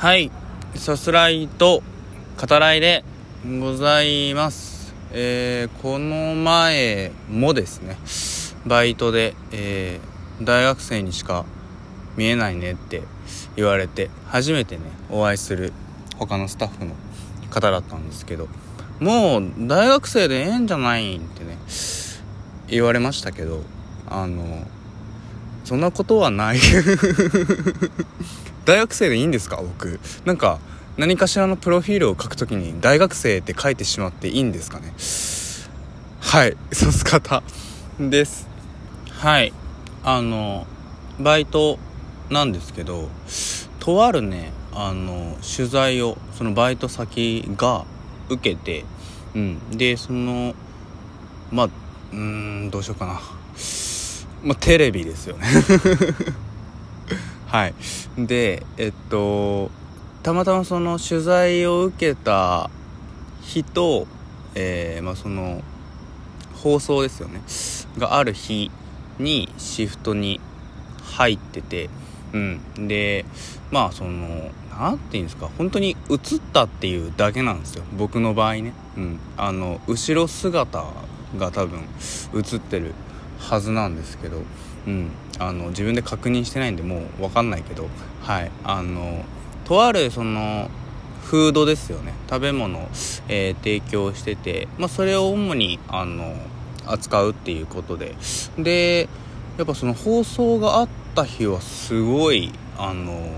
はい。さすらいと語らいでございます。えー、この前もですねバイトで、えー、大学生にしか見えないねって言われて初めてねお会いする他のスタッフの方だったんですけどもう大学生でええんじゃないんってね言われましたけどあのそんなことはない。大学生でいいんですか？僕。なんか何かしらのプロフィールを書くときに大学生って書いてしまっていいんですかね？はい。そす方。です。はい。あのバイトなんですけどとあるねあの取材をそのバイト先が受けてうん。でそのまあうんどうしようかな。まあテレビですよね。はい。でえっとたまたまその取材を受けた日と、えー、まあ、その放送ですよね。がある日にシフトに入っててうん。でまあその何て言うんですか本当に映ったっていうだけなんですよ。僕の場合ね。うん。あの後ろ姿が多分映ってるはずなんですけどうん、あの自分で確認してないんでもう分かんないけどはいあのとあるそのフードですよね。食べ物、えー、提供してて、まあ、それを主にあの扱うっていうことで。でやっぱその放送があった日はすごいあの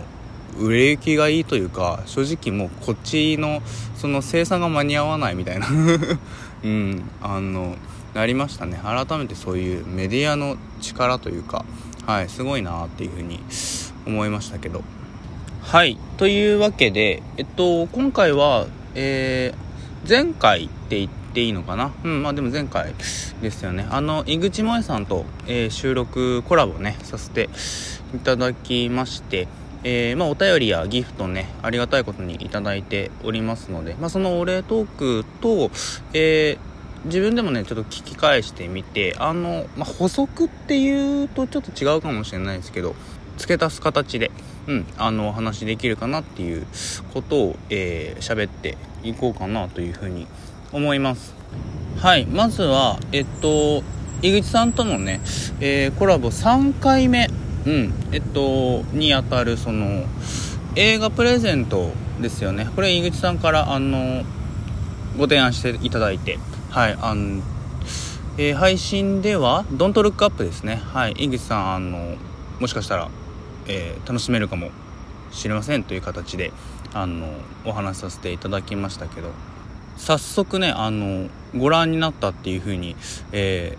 売れ行きがいいというか正直もうこっちのその生産が間に合わないみたいな。うんあのなりましたね。改めてそういうメディアの力というかはいすごいなっていうふうに思いましたけど。はい。というわけでえっと今回はえー、前回って言っていいのかな？うんまあでも前回ですよね。あの井口萌さんと、えー、収録コラボねさせていただきましてえー、まあ、お便りやギフトねありがたいことにいただいておりますので、まあ、そのお礼トークと、えー自分でもねちょっと聞き返してみてあの、まあ、補足っていうとちょっと違うかもしれないですけど付け足す形で、うん、あのお話できるかなっていうことを喋、えー、っていこうかなというふうに思います。はいまずはえっと井口さんとのね、えー、コラボ3回目うんえっとにあたるその映画プレゼントですよね。これ井口さんからあのご提案していただいて。はいあの、えー、配信では「ドントルックアップ」ですね。はい井口さんあのもしかしたら、えー、楽しめるかもしれませんという形であのお話しさせていただきましたけど。早速ねあのご覧になったっていうふうに、え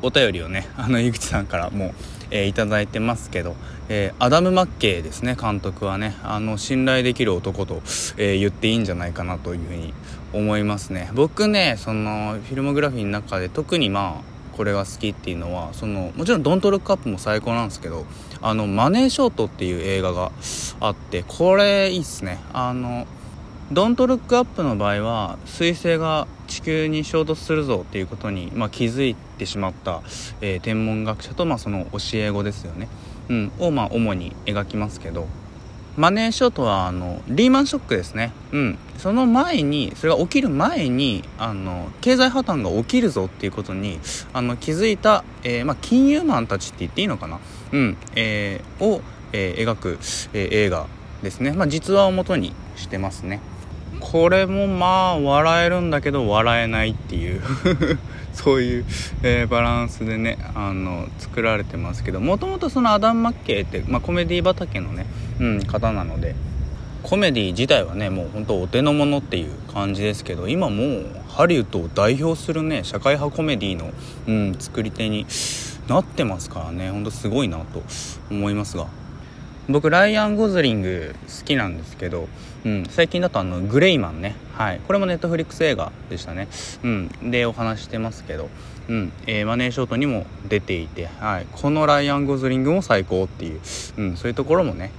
ー、お便りをねあの井口さんからもう、えー、いただいてますけど、えー、アダム・マッケイですね監督はねあの信頼できる男と、えー、言っていいんじゃないかなというふうに思いますね。僕ねそのフィルモグラフィーの中で特にまあこれが好きっていうのはそのもちろん「ドントルックアップも最高なんですけどあのマネーショートっていう映画があってこれいいっすね。あのドントルックアップの場合は彗星が地球に衝突するぞっていうことに、まあ、気づいてしまった、えー、天文学者と、まあ、その教え子ですよね、うん、を、まあ、主に描きますけど。マネーショートはあのリーマンショックですね、うん、その前にそれが起きる前にあの経済破綻が起きるぞっていうことにあの気づいた、えー、まあ、金融マンたちって言っていいのかな、うんえー、を、えー、描く、え映画ですね、まあ、実話をもとにしてますね。これもまあ笑えるんだけど笑えないっていう。そういう、えー、バランスでねあの作られてますけどもともとそのアダム・マッケイって、まあ、コメディ畑のね、うん、方なのでコメディ自体はねもう本当お手の物っていう感じですけど今もうハリウッドを代表するね社会派コメディの、うん、作り手になってますからねほんとすごいなと思いますが。僕ライアン・ゴズリング好きなんですけど、うん、最近だとあのグレイマンね、はい、これもネットフリックス映画でしたね、うん、でお話してますけど、うん。えー、マネーショートにも出ていて、はい、このライアン・ゴズリングも最高っていう、うん、そういうところもね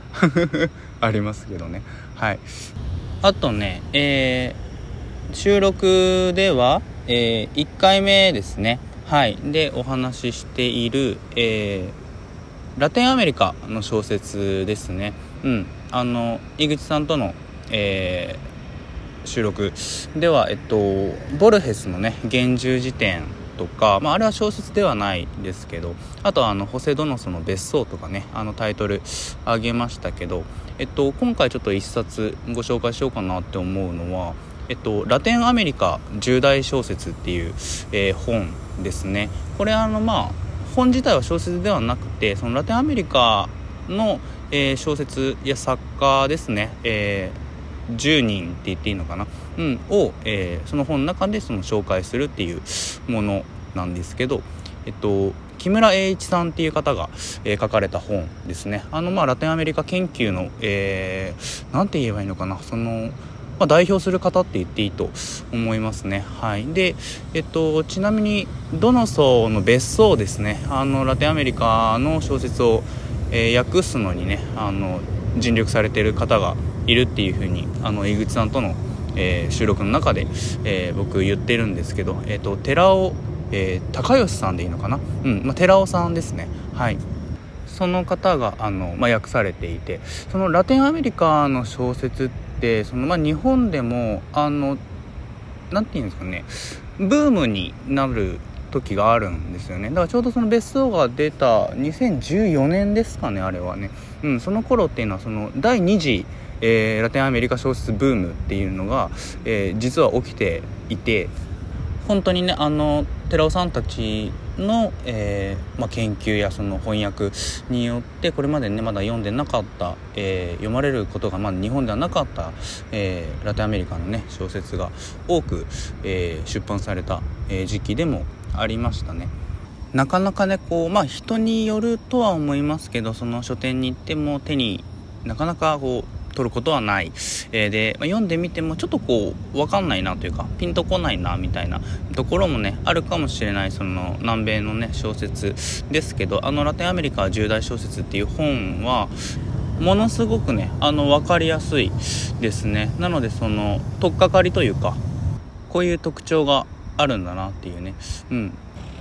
ありますけどね、はい、あとね、えー、収録では、えー、1回目ですね。はい。でお話ししている、えーラテンアメリカの小説ですね。うん。あの井口さんとの、えー、収録では、えっと、ボルヘスのね「厳重辞典」とか、まあ、あれは小説ではないですけどあとはあのホセ・ドノソの別荘とかねあのタイトルあげましたけど、えっと、今回ちょっと一冊ご紹介しようかなって思うのは、えっと、ラテンアメリカ重大小説っていう、えー、本ですねこれあのまあ本自体は小説ではなくてそのラテンアメリカの、えー、小説や作家ですね、えー10人って言っていいのかな、うん、を、えー、その本の中でその紹介するっていうものなんですけど、えっと、木村英一さんっていう方が、えー、書かれた本ですね。あの、まあ、ラテンアメリカ研究の、えー、て言えばいいのかな？その、まあ、代表する方って言っていいと思いますね。はい。でえっとちなみにドノソの別荘ですね。あのラテンアメリカの小説を、えー、訳すのにねあの尽力されてる方がいるっていうふうにあの井口さんとの、えー、収録の中で、えー、僕言ってるんですけど、えーと、寺尾、えー、高吉さんでいいのかな、うんまあ、寺尾さんですね。はい。その方があの、まあ、訳されていてそのラテンアメリカの小説ってその、まあ、日本でもあのなんていうんですかねブームになる時があるんですよね。だからちょうどその別荘が出た2014年ですかねあれはね、うん、その頃っていうのはその第2次えー、ラテンアメリカ小説ブームっていうのが、えー、実は起きていて本当にねあの寺尾さんたちの、えーまあ、研究やその翻訳によってこれまでねまだ読んでなかった、えー、読まれることがまだ日本ではなかった、えー、ラテンアメリカのね小説が多く、えー、出版された、えー、時期でもありましたね。なかなかねこうまあ人によるとは思いますけどその書店に行っても手になかなかこう取ることはない、えー、で、まあ、読んでみてもちょっとこう分かんないなというかピンとこないなみたいなところもねあるかもしれないその南米のね小説ですけどあのラテンアメリカ重大小説っていう本はものすごくねあの分かりやすいですね。なのでその取っかかりというかこういう特徴があるんだなっていうね。うん。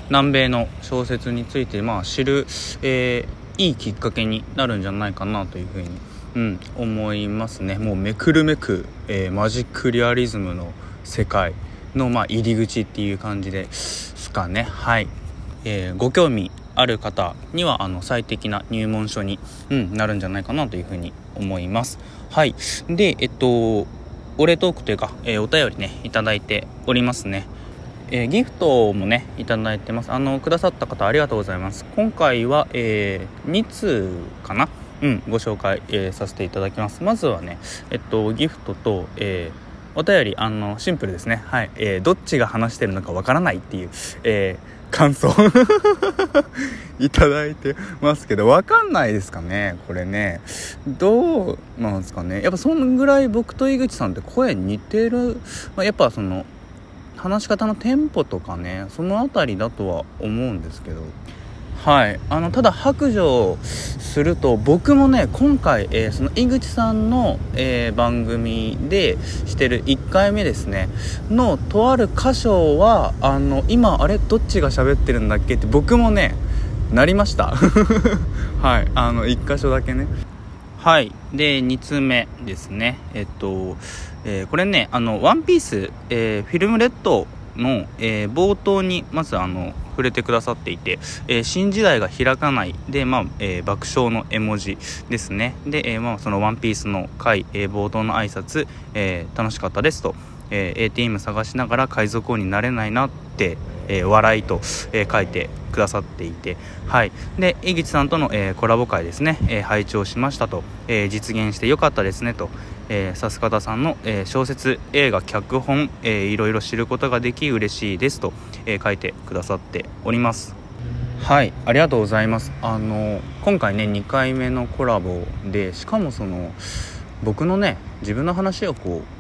南米の小説についてまあ知る、えー、いいきっかけになるんじゃないかなというふうにうん、思いますね。もうめくるめく、えー、マジックリアリズムの世界の、まあ、入り口っていう感じですかね。はい、えー、ご興味ある方にはあの最適な入門書に、うん、なるんじゃないかなというふうに思います。はい。でえっとお礼トークというか、えー、お便りねいただいておりますね。えー、ギフトもねいただいてます。あのくださった方ありがとうございます。今回は、えー、2通かなうん、ご紹介、えー、させていただきます。まずはねえっとギフトと、えー、お便りあのシンプルですね。はい、えー、どっちが話してるのかわからないっていう、えー、感想。いただいてますけどわかんないですかねこれね。どうなんですかね。やっぱそんぐらい僕と井口さんって声似てる、まあ、やっぱその話し方のテンポとかねその辺りだとは思うんですけど。はい。あのただ白状すると僕もね今回、えー、その井口さんの、えー、番組でしてる1回目ですね。のとある箇所はあの今あれどっちが喋ってるんだっけって僕もねなりました。はい。あの1箇所だけね。はい。で2通目ですね。えっと、えー、これねあの「ワンピース、えフィルムレッドの、え冒頭にまずあの触れてくださっていて、えー、新時代が開かないで、まあえー、爆笑の絵文字ですね。で、えー、まあ、その「ワンピースの回、え冒頭の挨拶、え楽しかったですと、え ATM 探しながら海賊王になれないなってえー、笑いと、えー、書いてくださっていて、はい、で井口さんとの、えー、コラボ会ですね、え拝聴しましたと、え実現してよかったですねと、えさす方さんの、え小説映画脚本、えー、いろいろ知ることができ嬉しいですと、え書いてくださっております。はい。ありがとうございます。あの今回ね2回目のコラボでしかもその僕のね自分の話をこう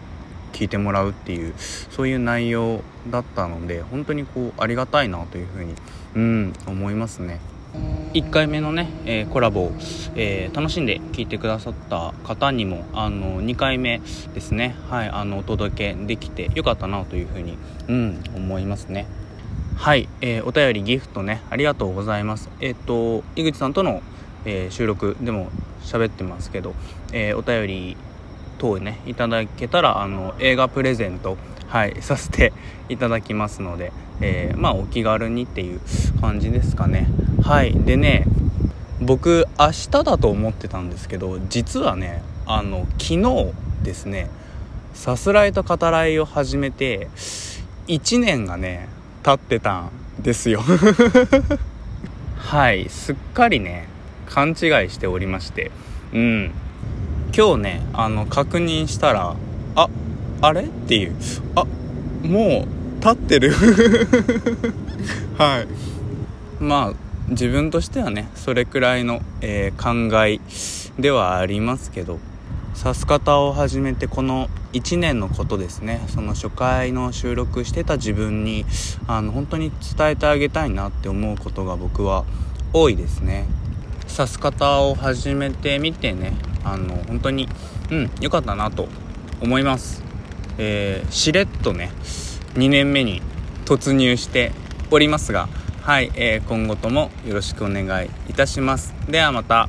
聞いてもらうっていうそういう内容だったので本当にこうありがたいなというふうにうん思いますね。1回目のね、えー、コラボを、えー、楽しんで聞いてくださった方にもあの2回目ですね、はい、あのお届けできてよかったなというふうに、うん、思いますね。はい、えー、お便りギフトねありがとうございます。えっ、と井口さんとの、え収録でも喋ってますけど、え、お便り等ねいただけたらあの映画プレゼントはい させていただきますので、えー、まあお気軽にっていう感じですかね。はいでね僕明日だと思ってたんですけど実はねあの昨日ですねさすらいと語らいを始めて1年がね経ってたんですよ。はいすっかりね勘違いしておりまして。うん。今日ねあの確認したらああれ？っていう。あもう立ってる。はい。まあ自分としてはねそれくらいの、えー、考えではありますけどさす方を始めてこの1年のことですね。その初回の収録してた自分にあの本当に伝えてあげたいなって思うことが僕は多いですね。刺す方を始めてみてね。あの本当にうん良かったなと思います。えー、しれっとね2年目に突入しておりますがはい、えー、今後ともよろしくお願いいたします。ではまた。